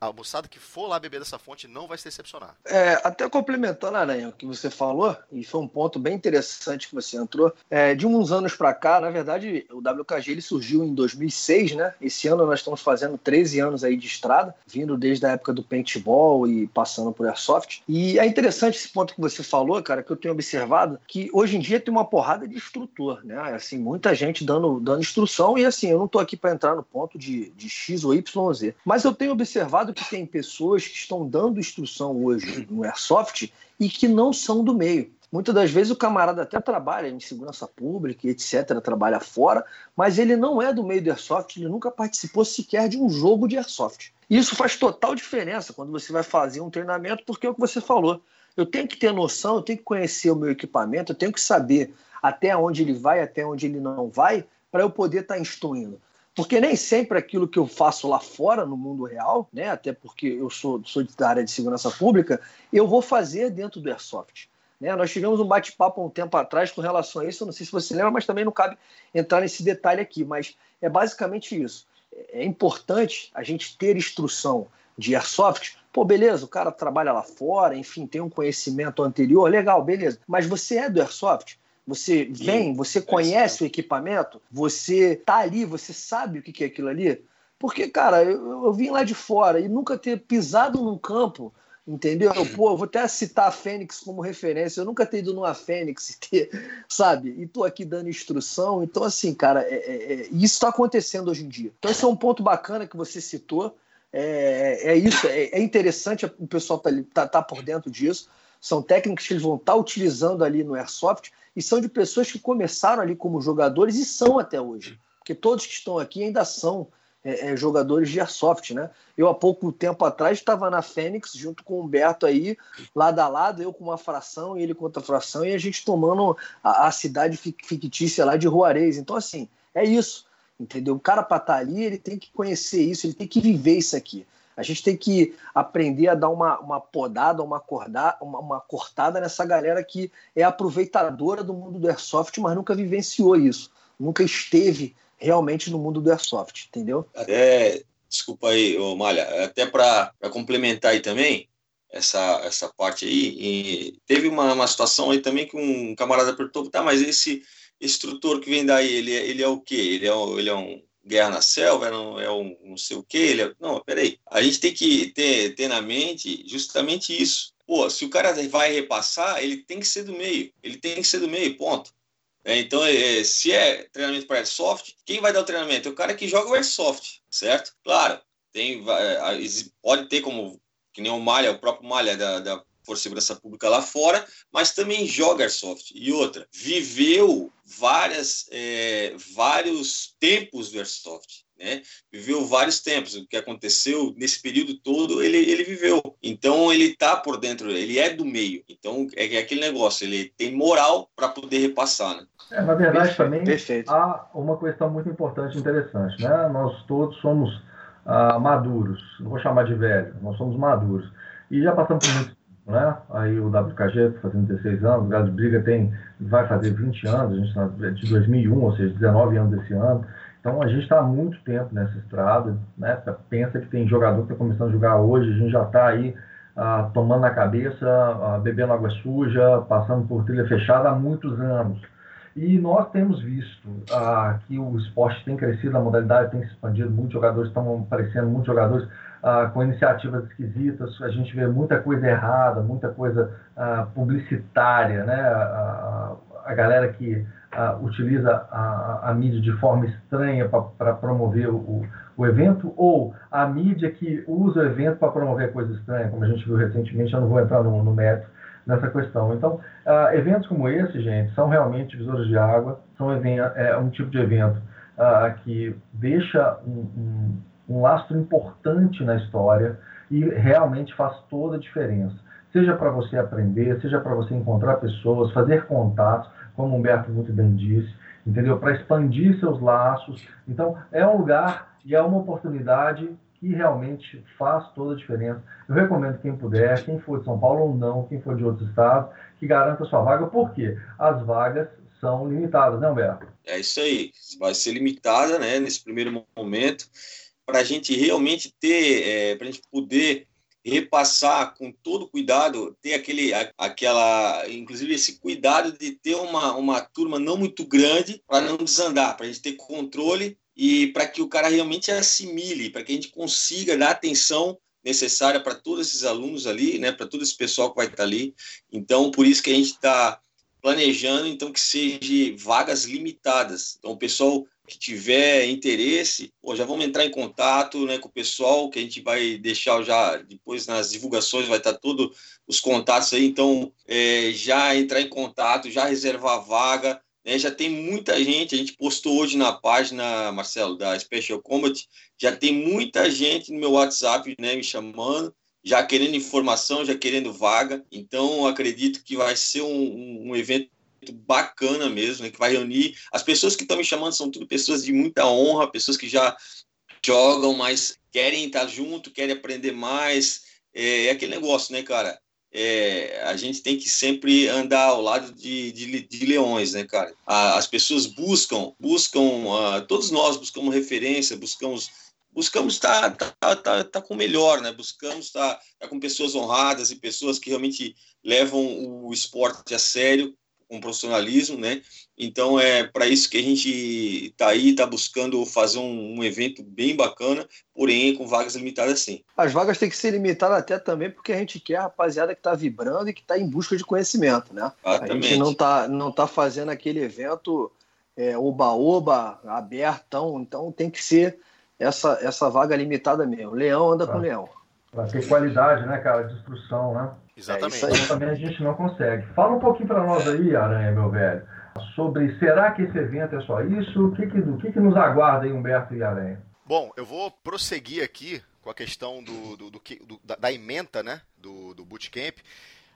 a moçada que for lá beber dessa fonte não vai se decepcionar. É, até complementando, Aranha, o que você falou, e foi um ponto bem interessante que você entrou, é, de uns anos para cá, na verdade, o WKG ele surgiu em 2006, né? Esse ano nós estamos fazendo 13 anos aí de estrada, vindo desde a época do paintball e passando por airsoft. E é interessante esse ponto que você falou, cara, que eu tenho observado, que hoje em dia tem uma porrada de instrutor, né? Assim, muita gente dando, dando instrução e assim, eu não tô aqui para entrar no ponto de, de X ou Y ou Z, mas eu tenho observado que tem pessoas que estão dando instrução hoje no Airsoft e que não são do meio. Muitas das vezes o camarada até trabalha em segurança pública, etc., trabalha fora, mas ele não é do meio do Airsoft, ele nunca participou sequer de um jogo de Airsoft. Isso faz total diferença quando você vai fazer um treinamento, porque é o que você falou. Eu tenho que ter noção, eu tenho que conhecer o meu equipamento, eu tenho que saber até onde ele vai, até onde ele não vai, para eu poder estar tá instruindo. Porque nem sempre aquilo que eu faço lá fora, no mundo real, né, até porque eu sou, sou da área de segurança pública, eu vou fazer dentro do Airsoft. Né? Nós tivemos um bate-papo um tempo atrás com relação a isso, eu não sei se você lembra, mas também não cabe entrar nesse detalhe aqui, mas é basicamente isso. É importante a gente ter instrução de Airsoft. Pô, beleza, o cara trabalha lá fora, enfim, tem um conhecimento anterior, legal, beleza. Mas você é do Airsoft? Você vem, você conhece o equipamento, você tá ali, você sabe o que é aquilo ali. Porque, cara, eu, eu vim lá de fora e nunca ter pisado num campo, entendeu? Pô, eu vou até citar a Fênix como referência. Eu nunca ter ido numa Fênix, ter, sabe? E tô aqui dando instrução. Então, assim, cara, é, é, é, isso está acontecendo hoje em dia. Então, esse é um ponto bacana que você citou. É, é isso, é, é interessante o pessoal tá, tá, tá por dentro disso. São técnicas que eles vão estar utilizando ali no Airsoft e são de pessoas que começaram ali como jogadores e são até hoje. Porque todos que estão aqui ainda são é, é, jogadores de Airsoft, né? Eu, há pouco tempo atrás, estava na Fênix junto com o Humberto aí, lado a lado, eu com uma fração e ele com outra fração, e a gente tomando a, a cidade fictícia lá de Juarez. Então, assim, é isso, entendeu? O cara para estar tá ali, ele tem que conhecer isso, ele tem que viver isso aqui. A gente tem que aprender a dar uma, uma podada, uma, uma, uma cortada nessa galera que é aproveitadora do mundo do airsoft, mas nunca vivenciou isso, nunca esteve realmente no mundo do airsoft, entendeu? Até, desculpa aí, ô Malha, até para complementar aí também, essa, essa parte aí, teve uma, uma situação aí também que um camarada perguntou, tá, mas esse instrutor que vem daí, ele, é, ele é o quê? Ele é, ele é um Guerra na Selva, não é um não sei o quê. Ele é... Não, peraí. A gente tem que ter, ter na mente justamente isso. Pô, se o cara vai repassar, ele tem que ser do meio. Ele tem que ser do meio, ponto. É, então, é, se é treinamento para Airsoft, quem vai dar o treinamento? É o cara que joga o Airsoft, certo? Claro, tem, pode ter como, que nem o Malha, o próprio Malha da, da for segurança pública lá fora, mas também joga Airsoft. E outra, viveu várias, é, vários tempos do Airsoft. Né? Viveu vários tempos. O que aconteceu nesse período todo, ele, ele viveu. Então, ele está por dentro, ele é do meio. Então, é, é aquele negócio, ele tem moral para poder repassar. Né? É, na verdade, Perfeito. também Perfeito. há uma questão muito importante e interessante. Né? Nós todos somos ah, maduros, não vou chamar de velho, nós somos maduros. E já passamos por muito né? Aí o WKG está fazendo 16 anos, o Gado de Briga tem, vai fazer 20 anos, a gente está de 2001, ou seja, 19 anos desse ano. Então a gente está há muito tempo nessa estrada, né? Pensa que tem jogador que está começando a jogar hoje, a gente já está aí ah, tomando na cabeça, ah, bebendo água suja, passando por trilha fechada há muitos anos. E nós temos visto ah, que o esporte tem crescido, a modalidade tem se expandido, muitos jogadores estão aparecendo, muitos jogadores ah, com iniciativas esquisitas, a gente vê muita coisa errada, muita coisa ah, publicitária, né? A, a, galera que ah, utiliza a, a, mídia de forma estranha para promover o, o evento, ou a mídia que usa o evento para promover coisa estranha, como a gente viu recentemente, eu não vou entrar no, no nessa questão. Então, uh, eventos como esse, gente, são realmente visores de água, são é um tipo de evento uh, que deixa um, um, um lastro importante na história e realmente faz toda a diferença. Seja para você aprender, seja para você encontrar pessoas, fazer contatos, como o Humberto muito bem disse, entendeu? Para expandir seus laços. Então, é um lugar e é uma oportunidade que realmente faz toda a diferença. Eu recomendo quem puder, quem for de São Paulo ou não, quem for de outros estados, que garanta sua vaga, porque as vagas são limitadas, né, Humberto? É isso aí, vai ser limitada, né, nesse primeiro momento. Para a gente realmente ter, é, para a gente poder repassar com todo cuidado, ter aquele, aquela, inclusive esse cuidado de ter uma, uma turma não muito grande para não desandar, para a gente ter controle e para que o cara realmente assimile, para que a gente consiga dar atenção necessária para todos esses alunos ali, né, para todo esse pessoal que vai estar ali. Então, por isso que a gente está planejando então que seja vagas limitadas. Então, o pessoal que tiver interesse, pô, já vamos entrar em contato né, com o pessoal, que a gente vai deixar já depois nas divulgações, vai estar todos os contatos aí, então é, já entrar em contato, já reservar vaga, né, já tem muita gente, a gente postou hoje na página, Marcelo, da Special Combat, já tem muita gente no meu WhatsApp né, me chamando, já querendo informação, já querendo vaga, então acredito que vai ser um, um evento bacana mesmo, né, que vai reunir. As pessoas que estão me chamando são tudo pessoas de muita honra, pessoas que já jogam, mas querem estar junto, querem aprender mais. É, é aquele negócio, né, cara? É, a gente tem que sempre andar ao lado de, de, de leões, né, cara? as pessoas buscam, buscam, uh, todos nós buscamos referência, buscamos buscamos estar tá, tá, tá, tá, com o melhor, né? Buscamos estar tá, tá com pessoas honradas e pessoas que realmente levam o esporte a sério com profissionalismo, né? Então é para isso que a gente está aí, está buscando fazer um, um, evento bem bacana, porém com vagas limitadas sim. As vagas têm que ser limitadas até também porque a gente quer a rapaziada que está vibrando e que está em busca de conhecimento, né? Exatamente. A gente não está não tá fazendo aquele evento é, oba-oba, é, abertão, então tem que ser essa, essa vaga limitada mesmo. Leão anda com leão. Para ter qualidade, né, cara, de instrução, né? Exatamente. É isso também a gente não consegue. Fala um pouquinho para nós aí, Aranha, meu velho, sobre será que esse evento é só isso? O que, que, o que, que nos aguarda aí, Humberto e Aranha? Bom, eu vou prosseguir aqui com a questão do, do, do, do da, da, ementa né, do, do bootcamp.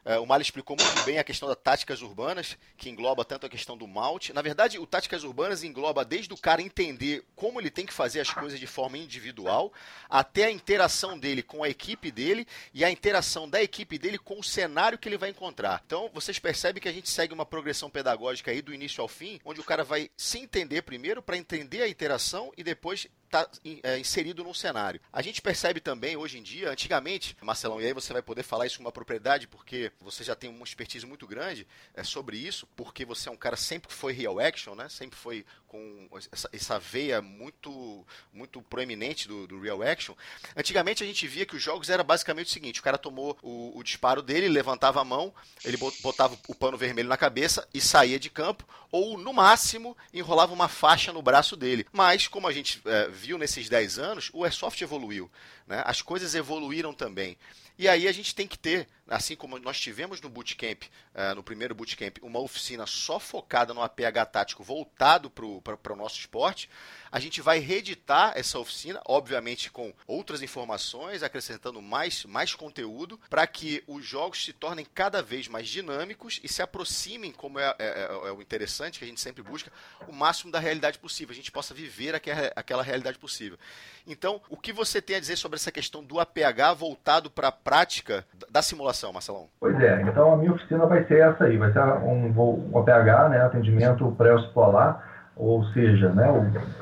É, o Mali explicou muito bem a questão das táticas urbanas, que engloba tanto a questão do malte. Na verdade, o táticas urbanas engloba desde o cara entender como ele tem que fazer as coisas de forma individual, até a interação dele com a equipe dele e a interação da equipe dele com o cenário que ele vai encontrar. Então, vocês percebem que a gente segue uma progressão pedagógica aí do início ao fim, onde o cara vai se entender primeiro para entender a interação e depois está é, inserido num cenário. A gente percebe também hoje em dia, antigamente, Marcelão, e aí você vai poder falar isso com uma propriedade, porque você já tem uma expertise muito grande é, sobre isso, porque você é um cara sempre que foi real action, né? Sempre foi com essa, essa veia muito muito proeminente do, do, real action. Antigamente a gente via que os jogos era basicamente o seguinte: o cara tomou o, o disparo dele, levantava a mão, ele botava o pano vermelho na cabeça e saía de campo, ou no máximo enrolava uma faixa no braço dele. Mas como a gente é, viu nesses 10 anos, o Airsoft evoluiu. Né? As coisas evoluíram também. E aí a gente tem que ter, assim como nós tivemos no bootcamp, uh, no primeiro bootcamp, uma oficina só focada no APH tático voltado para o nosso esporte, a gente vai reeditar essa oficina, obviamente com outras informações, acrescentando mais, mais conteúdo, para que os jogos se tornem cada vez mais dinâmicos e se aproximem, como é, é, é, é, o interessante que a gente sempre busca, o máximo da realidade possível, a gente possa viver aquela, aquela realidade possível. Então, o que você tem a dizer sobre essa questão do APH voltado para prática da simulação, Marcelão? Pois é, então a minha oficina vai ser essa aí, vai ser um, um APH, né, atendimento pré-hospitalar, ou seja, né,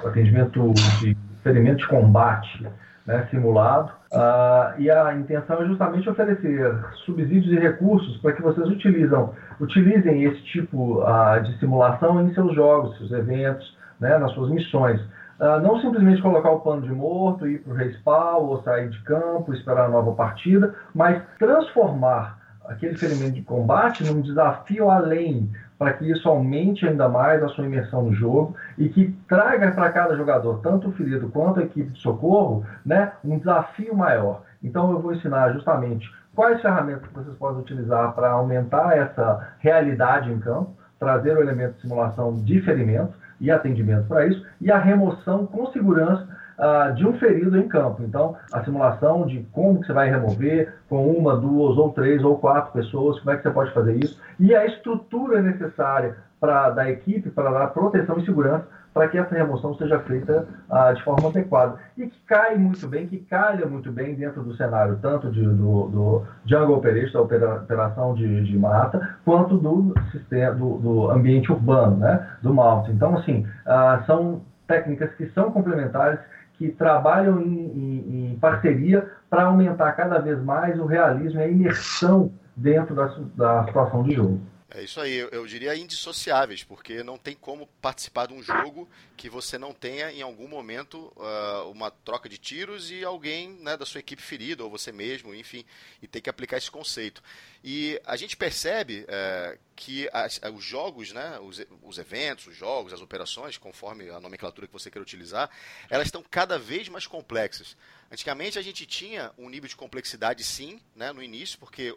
o atendimento de ferimento de combate né, simulado. Uh, e a intenção é justamente oferecer subsídios e recursos para que vocês utilizam, utilizem esse tipo uh, de simulação em seus jogos, seus eventos, né, nas suas missões. Uh, não simplesmente colocar o pano de morto, ir para o respawn ou sair de campo, esperar a nova partida, mas transformar aquele ferimento de combate num desafio além, para que isso aumente ainda mais a sua imersão no jogo e que traga para cada jogador, tanto o ferido quanto a equipe de socorro, né, um desafio maior. Então eu vou ensinar justamente quais ferramentas vocês podem utilizar para aumentar essa realidade em campo, trazer o elemento de simulação de ferimento e atendimento para isso, e a remoção com segurança uh, de um ferido em campo. Então, a simulação de como que você vai remover com uma, duas ou três ou quatro pessoas, como é que você pode fazer isso, e a estrutura necessária para da equipe para dar proteção e segurança para que essa remoção seja feita uh, de forma adequada e que cai muito bem, que calha muito bem dentro do cenário tanto de, do, do jungle operation, da operação de, de mata, quanto do sistema do, do ambiente urbano, né, do malte. Então, assim, uh, são técnicas que são complementares que trabalham em, em, em parceria para aumentar cada vez mais o realismo e a imersão dentro da, da situação de jogo. É isso aí, eu, diria indissociáveis, porque não tem como participar de um jogo que você não tenha em algum momento uh, uma troca de tiros e alguém né, da sua equipe ferido, ou você mesmo, enfim, e tem que aplicar esse conceito. E a gente percebe uh, que as, os jogos, né, os, os, eventos, os jogos, as operações, conforme a nomenclatura que você quer utilizar, elas estão cada vez mais complexas. Antigamente a gente tinha um nível de complexidade sim, né, no início, porque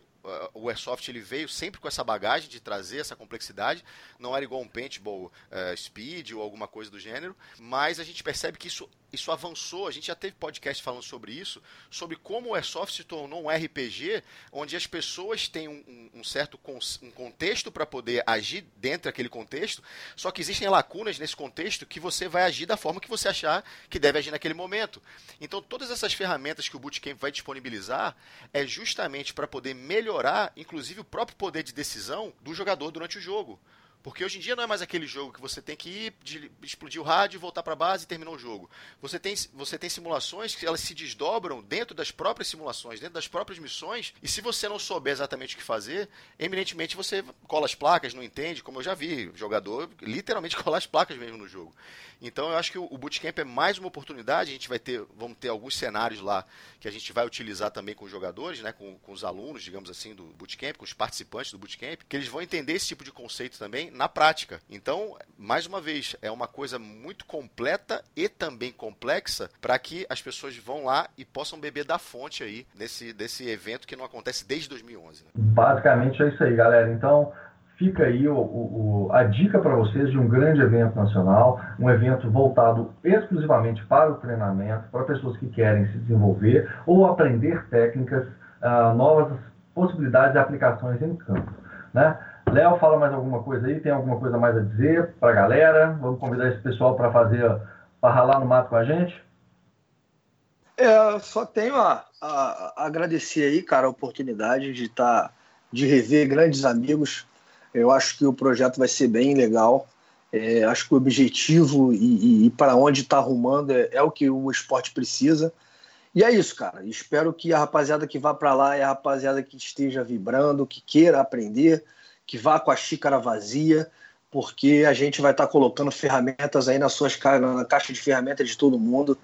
o Airsoft ele veio sempre com essa bagagem de trazer essa complexidade. Não era igual um paintball uh, speed ou alguma coisa do gênero, mas a gente percebe que isso, isso avançou. A gente já teve podcast falando sobre isso, sobre como o Airsoft se tornou um RPG onde as pessoas têm um, um, certo um contexto para poder agir dentro daquele contexto, só que existem lacunas nesse contexto que você vai agir da forma que você achar que deve agir naquele momento. Então, todas essas ferramentas que o Bootcamp vai disponibilizar é justamente para poder melhorar, inclusive, o próprio poder de decisão do jogador durante o jogo. Porque hoje em dia não é mais aquele jogo que você tem que ir, de, explodir o rádio, voltar para a base e terminar o jogo. Você tem, você tem simulações que elas se desdobram dentro das próprias simulações, dentro das próprias missões, e se você não souber exatamente o que fazer, eminentemente você cola as placas, não entende, como eu já vi, jogador literalmente cola as placas mesmo no jogo. Então eu acho que o Bootcamp é mais uma oportunidade, a gente vai ter, vamos ter alguns cenários lá que a gente vai utilizar também com os jogadores, né, com, com os alunos, digamos assim, do Bootcamp, com os participantes do Bootcamp, que eles vão entender esse tipo de conceito também na prática. Então, mais uma vez, é uma coisa muito completa e também complexa para que as pessoas vão lá e possam beber da fonte aí desse, desse evento que não acontece desde 2011. Né? Basicamente é isso aí, galera. Então, fica aí o, o, a dica para vocês de um grande evento nacional, um evento voltado exclusivamente para o treinamento, para pessoas que querem se desenvolver ou aprender técnicas, uh, novas possibilidades de aplicações em campo. Né? Léo, fala mais alguma coisa aí? Tem alguma coisa mais a dizer para a galera? Vamos convidar esse pessoal para fazer, para ralar no mato com a gente? É, só tenho a, a, a, agradecer aí, cara, a oportunidade de estar, tá, de rever grandes amigos. Eu acho que o projeto vai ser bem legal. É, acho que o objetivo e, e, e para onde está arrumando é, é, o que o esporte precisa. E é isso, cara. Espero que a rapaziada que vá para lá é a rapaziada que esteja vibrando, que queira aprender, que vá com a xícara vazia, porque a gente vai estar tá colocando ferramentas aí nas suas na caixa de ferramentas de todo mundo,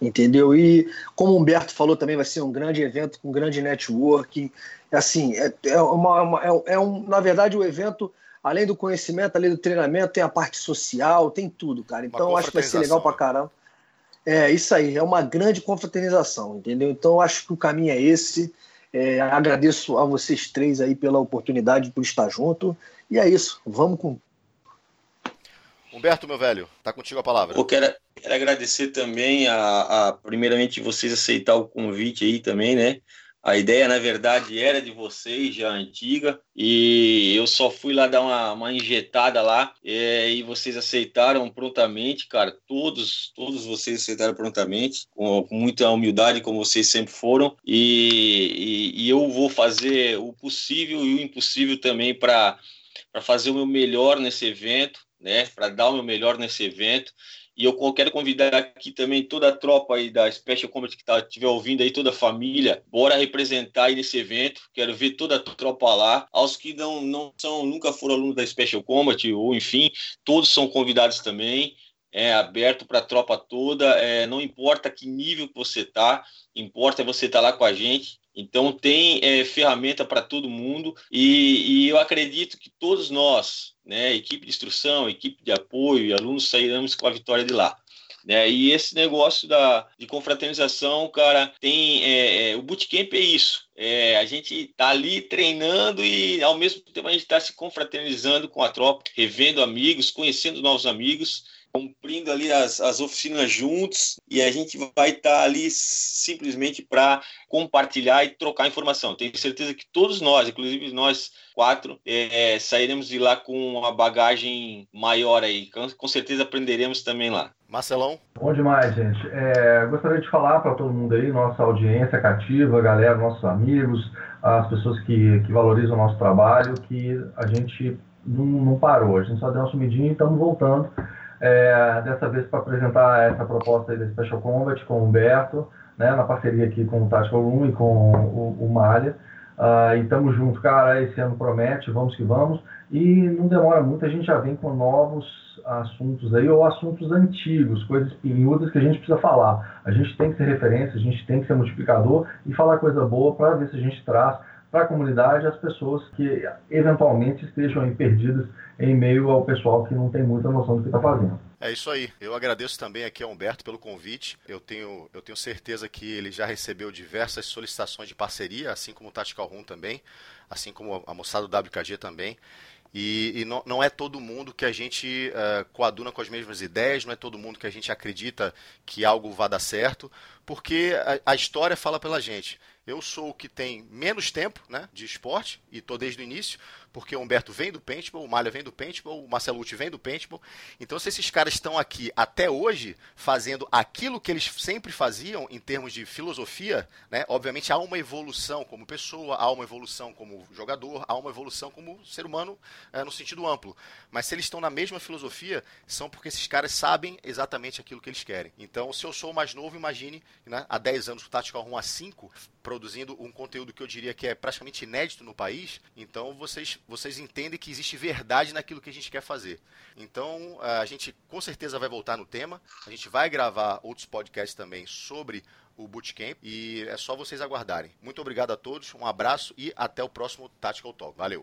entendeu? E como o Humberto falou também, vai ser um grande evento com um grande networking. Assim, é, é, uma, uma, é, é um, na verdade, o evento, além do conhecimento, além do treinamento, tem a parte social, tem tudo, cara. Então, acho que vai ser legal pra caramba. É, isso aí, é uma grande confraternização, entendeu? Então, acho que o caminho é esse. É, agradeço a vocês três aí pela oportunidade por estar junto. E é isso, vamos com. Humberto, meu velho, tá contigo a palavra. Eu quero, quero agradecer também a, a, primeiramente vocês aceitar o convite aí também, né? A ideia, na verdade, era de vocês, já antiga, e eu só fui lá dar uma, uma injetada lá, é, e vocês aceitaram prontamente, cara. Todos, todos vocês aceitaram prontamente, com, com muita humildade, como vocês sempre foram, e, e, e eu vou fazer o possível e o impossível também para fazer o meu melhor nesse evento, né? Para dar o meu melhor nesse evento. E eu quero convidar aqui também toda a tropa aí da Special Combat que tá, estiver ouvindo aí, toda a família, bora representar aí nesse evento. Quero ver toda a tropa lá. Aos que não, não são, nunca foram alunos da Special Combat, ou enfim, todos são convidados também. É aberto para a tropa toda. É, não importa que nível que você tá, importa você estar tá lá com a gente. Então tem é, ferramenta para todo mundo e, e, eu acredito que todos nós, né, equipe de instrução, equipe de apoio e alunos sairemos com a vitória de lá. Né? E esse negócio da, de confraternização, cara, tem é, é, o bootcamp é isso. É, a gente tá ali treinando e ao mesmo tempo a gente está se confraternizando com a tropa, revendo amigos, conhecendo novos amigos cumprindo ali as, as oficinas juntos e a gente vai estar tá ali simplesmente para compartilhar e trocar informação. Tenho certeza que todos nós, inclusive nós quatro, é, sairemos de lá com uma bagagem maior aí. Com, com certeza aprenderemos também lá. Marcelão? Bom demais, gente. É, gostaria de falar para todo mundo aí, nossa audiência cativa, galera, nossos amigos, as pessoas que, que valorizam o nosso trabalho, que a gente não, não parou, a gente só deu uma sumidinha e estamos voltando É, dessa vez para apresentar essa proposta aí da Special Combat com o Humberto, né, na parceria aqui com o Tactical Room e com o, o Malha. Uh, e estamos juntos, cara. Esse ano promete, vamos que vamos. E não demora muito, a gente já vem com novos assuntos aí, ou assuntos antigos, coisas pinhudas que a gente precisa falar. A gente tem que ser referência, a gente tem que ser multiplicador e falar coisa boa para ver se a gente traz para a comunidade as pessoas que eventualmente estejam perdidas em meio ao pessoal que não tem muita noção do que está fazendo. É isso aí. Eu agradeço também aqui ao Humberto pelo convite. Eu tenho, eu tenho certeza que ele já recebeu diversas solicitações de parceria, assim como o Tactical Room também, assim como a moçada do WKG também. E, e não, não, é todo mundo que a gente uh, coaduna com as mesmas ideias, não é todo mundo que a gente acredita que algo vá dar certo, porque a, a história fala pela gente. Eu sou o que tem menos tempo né, de esporte e estou desde o início, porque o Humberto vem do paintball, o Malha vem do paintball, o Marcelo Uti vem do paintball. Então, se esses caras estão aqui até hoje fazendo aquilo que eles sempre faziam em termos de filosofia, né, obviamente há uma evolução como pessoa, há uma evolução como jogador, há uma evolução como ser humano é, no sentido amplo. Mas se eles estão na mesma filosofia, são porque esses caras sabem exatamente aquilo que eles querem. Então, se eu sou mais novo, imagine, né, há 10 anos o Tactical Room há 5, produzindo um conteúdo que eu diria que é praticamente inédito no país, então vocês vocês entendem que existe verdade naquilo que a gente quer fazer. Então, a gente com certeza vai voltar no tema. A gente vai gravar outros podcasts também sobre o Bootcamp e é só vocês aguardarem. Muito obrigado a todos, um abraço e até o próximo Tactical Talk. Valeu!